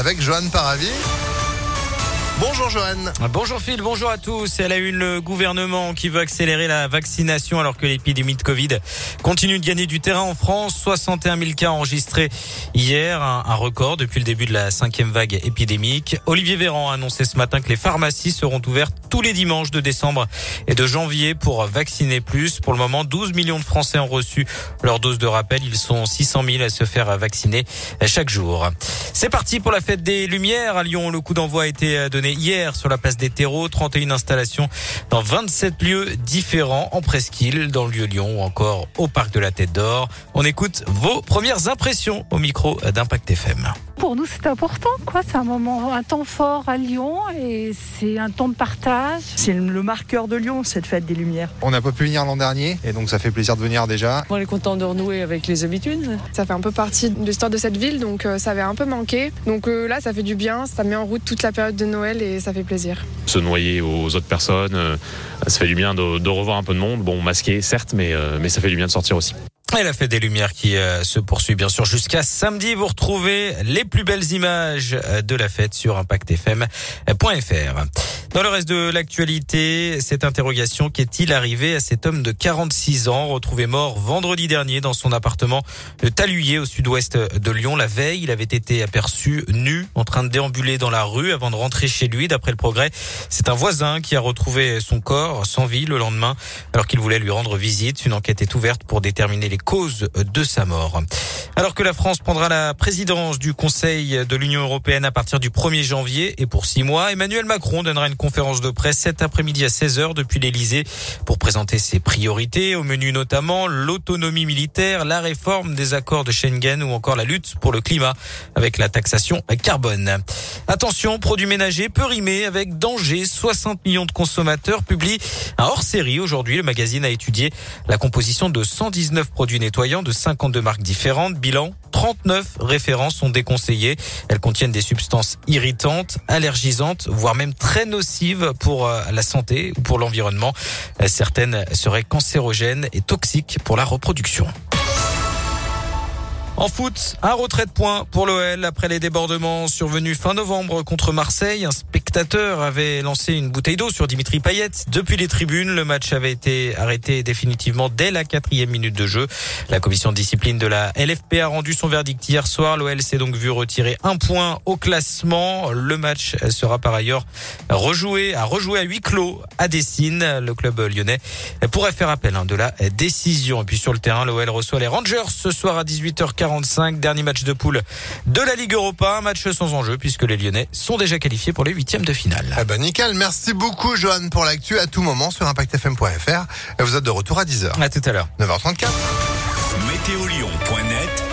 avec Johan Paravi. Bonjour Johan. Bonjour Phil, bonjour à tous. Elle a eu le gouvernement qui veut accélérer la vaccination alors que l'épidémie de Covid continue de gagner du terrain en France. 61 000 cas enregistrés hier, un, record depuis le début de la cinquième vague épidémique. Olivier Véran a annoncé ce matin que les pharmacies seront ouvertes tous les dimanches de décembre et de janvier pour vacciner plus. Pour le moment, 12 millions de Français ont reçu leur dose de rappel. Ils sont 600 000 à se faire vacciner chaque jour. C'est parti pour la fête des Lumières à Lyon. Le coup d'envoi a été donné hier sur la place des terreaux. 31 installations dans 27 lieux différents en presqu'île, dans le lieu Lyon ou encore au parc de la Tête d'Or. On écoute vos premières impressions au micro d'Impact FM pour nous, c'est important. quoi. C'est un moment, un temps fort à Lyon et c'est un temps de partage. C'est le marqueur de Lyon, cette fête des Lumières. On n'a pas pu venir l'an dernier et donc ça fait plaisir de venir déjà. On est content de renouer avec les habitudes. Ça fait un peu partie de l'histoire de cette ville, donc euh, ça avait un peu manqué. Donc euh, là, ça fait du bien, ça met en route toute la période de Noël et ça fait plaisir. Se noyer aux autres personnes, euh, ça fait du bien de, revoir un peu de monde. Bon, masqué certes, mais, mais ça fait du bien de sortir aussi. Et la fête des Lumières qui euh, se poursuit bien sûr jusqu'à samedi. Vous retrouvez les plus belles images euh, de la fête sur impactfm.fr. Dans le reste de l'actualité, cette interrogation, qu'est-il arrivé à cet homme de 46 ans retrouvé mort vendredi dernier dans son appartement de Taluyer au sud-ouest de Lyon La veille, il avait été aperçu nu en train de déambuler dans la rue avant de rentrer chez lui. D'après le progrès, c'est un voisin qui a retrouvé son corps sans vie le lendemain alors qu'il voulait lui rendre visite. Une enquête est ouverte pour déterminer les causes de sa mort. Alors que la France prendra la présidence du Conseil de l'Union européenne à partir du 1er janvier et pour six mois, Emmanuel Macron donnera une conférence de presse cet après-midi à 16h depuis l'Elysée pour présenter ses priorités, au menu notamment l'autonomie militaire, la réforme des accords de Schengen ou encore la lutte pour le climat avec la taxation carbone. Attention, produits ménagers peut rimer avec danger. 60 millions de consommateurs publient un hors-série aujourd'hui. Le magazine a étudié la composition de 119 produits nettoyants de 52 marques différentes. Bilan 39 références sont déconseillées. Elles contiennent des substances irritantes, allergisantes, voire même très nocives pour euh, la santé ou pour l'environnement. Euh, certaines seraient cancérogènes et toxiques pour la reproduction. En foot, un retrait de points pour l'OL après les débordements survenus fin novembre contre Marseille. Spectateur avait lancé une bouteille d'eau sur Dimitri Payet. Depuis les tribunes, le match avait été arrêté définitivement dès la quatrième minute de jeu. La commission de discipline de la LFP a rendu son verdict hier soir. L'OL s'est donc vu retirer un point au classement. Le match sera par ailleurs rejoué, à rejouer à huis clos à Dessine. Le club lyonnais pourrait faire appel hein, de la décision. Et puis sur le terrain, l'OL reçoit les Rangers ce soir à 18h40. Dernier match de poule de la Ligue Europa. Match sans enjeu puisque les Lyonnais sont déjà qualifiés pour les huitièmes de finale. Eh ben nickel. Merci beaucoup, Johan, pour l'actu à tout moment sur impactfm.fr. Vous êtes de retour à 10h. À tout à l'heure. 9h34. Météolion.net